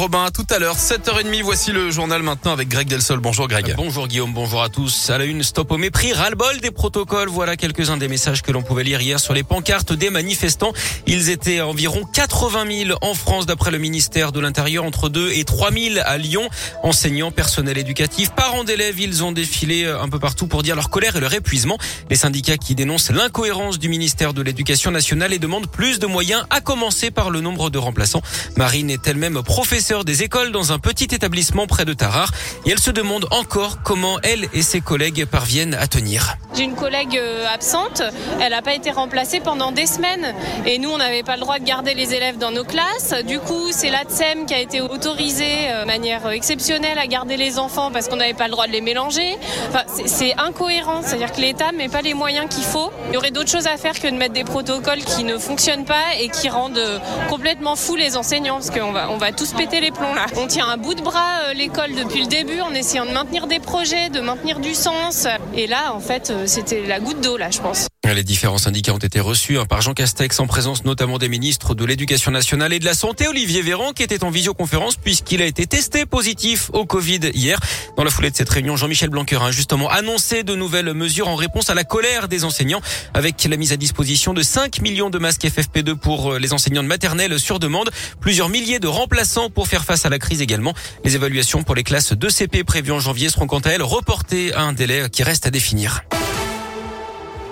Robin. À tout à l'heure, 7h30. Voici le journal maintenant avec Greg Delsol. Bonjour Greg. Bonjour Guillaume, bonjour à tous. À la une, stop au mépris, ras-le-bol des protocoles. Voilà quelques-uns des messages que l'on pouvait lire hier sur les pancartes des manifestants. Ils étaient environ 80 000 en France d'après le ministère de l'Intérieur, entre 2 et 3 000 à Lyon. Enseignants, personnel éducatif, parents d'élèves, ils ont défilé un peu partout pour dire leur colère et leur épuisement. Les syndicats qui dénoncent l'incohérence du ministère de l'Éducation nationale et demandent plus de moyens, à commencer par le nombre de remplaçants. Marine est elle-même professeure des écoles dans un petit établissement près de Tarare et elle se demande encore comment elle et ses collègues parviennent à tenir. J'ai une collègue euh, absente, elle n'a pas été remplacée pendant des semaines et nous on n'avait pas le droit de garder les élèves dans nos classes. Du coup c'est l'ATSEM qui a été autorisée euh, de manière exceptionnelle à garder les enfants parce qu'on n'avait pas le droit de les mélanger. Enfin, c'est incohérent, c'est-à-dire que l'État met pas les moyens qu'il faut. Il y aurait d'autres choses à faire que de mettre des protocoles qui ne fonctionnent pas et qui rendent euh, complètement fous les enseignants parce qu'on va, on va tous péter les plombs là. On tient un bout de bras euh, l'école depuis le début en essayant de maintenir des projets, de maintenir du sens. Et là, en fait, euh, c'était la goutte d'eau là, je pense. Les différents syndicats ont été reçus hein, par Jean Castex en présence notamment des ministres de l'Éducation nationale et de la Santé, Olivier Véran, qui était en visioconférence puisqu'il a été testé positif au Covid hier. Dans la foulée de cette réunion, Jean-Michel Blanquer a justement annoncé de nouvelles mesures en réponse à la colère des enseignants avec la mise à disposition de 5 millions de masques FFP2 pour euh, les enseignants de maternelle sur demande, plusieurs milliers de remplaçants pour faire face à la crise également. Les évaluations pour les classes de CP prévues en janvier seront quant à elles reportées à un délai qui reste à définir.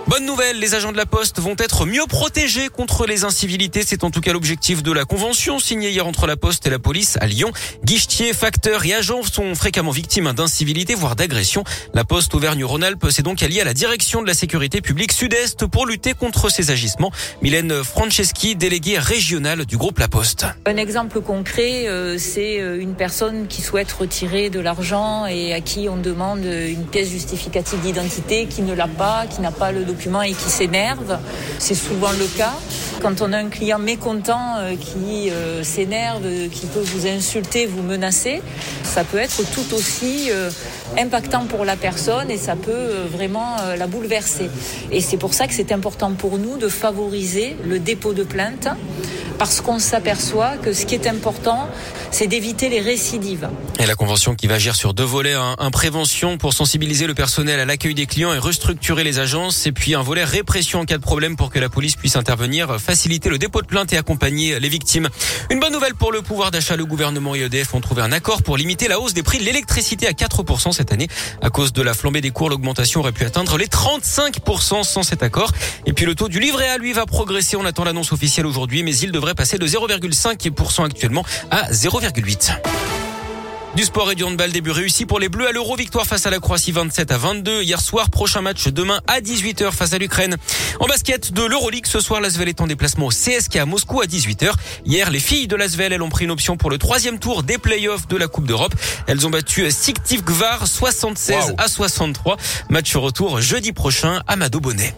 Bonne nouvelle, les agents de la Poste vont être mieux protégés contre les incivilités. C'est en tout cas l'objectif de la convention signée hier entre la Poste et la police à Lyon. Guichetiers, facteurs et agents sont fréquemment victimes d'incivilités, voire d'agressions. La Poste Auvergne-Rhône-Alpes s'est donc alliée à la direction de la sécurité publique Sud-Est pour lutter contre ces agissements. Mylène Franceschi, déléguée régionale du groupe La Poste. Un exemple concret, euh, c'est euh, une personne qui souhaite retirer de l'argent et à qui on demande une pièce justificative d'identité qui ne l'a pas, qui n'a pas le document et qui s'énerve. C'est souvent le cas. Quand on a un client mécontent euh, qui euh, s'énerve, qui peut vous insulter, vous menacer, ça peut être tout aussi euh, impactant pour la personne et ça peut vraiment la bouleverser. Et c'est pour ça que c'est important pour nous de favoriser le dépôt de plainte parce qu'on s'aperçoit que ce qui est important, c'est d'éviter les récidives. Et la convention qui va agir sur deux volets, un, prévention pour sensibiliser le personnel à l'accueil des clients et restructurer les agences, et puis un volet répression en cas de problème pour que la police puisse intervenir, faciliter le dépôt de plainte et accompagner les victimes. Une bonne nouvelle pour le pouvoir d'achat, le gouvernement et EDF ont trouvé un accord pour limiter la hausse des prix de l'électricité à 4% cette année. À cause de la flambée des cours, l'augmentation aurait pu atteindre les 35% sans cet accord. Et puis le taux du livret A, lui, va progresser. On attend l'annonce officielle aujourd'hui, mais il devrait passer de 0,5% actuellement à 0,8%. Du sport et du handball début réussi pour les Bleus à l'Euro. Victoire face à la Croatie 27 à 22. Hier soir, prochain match demain à 18h face à l'Ukraine. En basket de l'Euroleague, ce soir, l'Asvel est en déplacement au CSK à Moscou à 18h. Hier, les filles de l'Asvel, elles ont pris une option pour le troisième tour des playoffs de la Coupe d'Europe. Elles ont battu Siktiv Gvar 76 à 63. Match retour jeudi prochain à Mado Bonnet.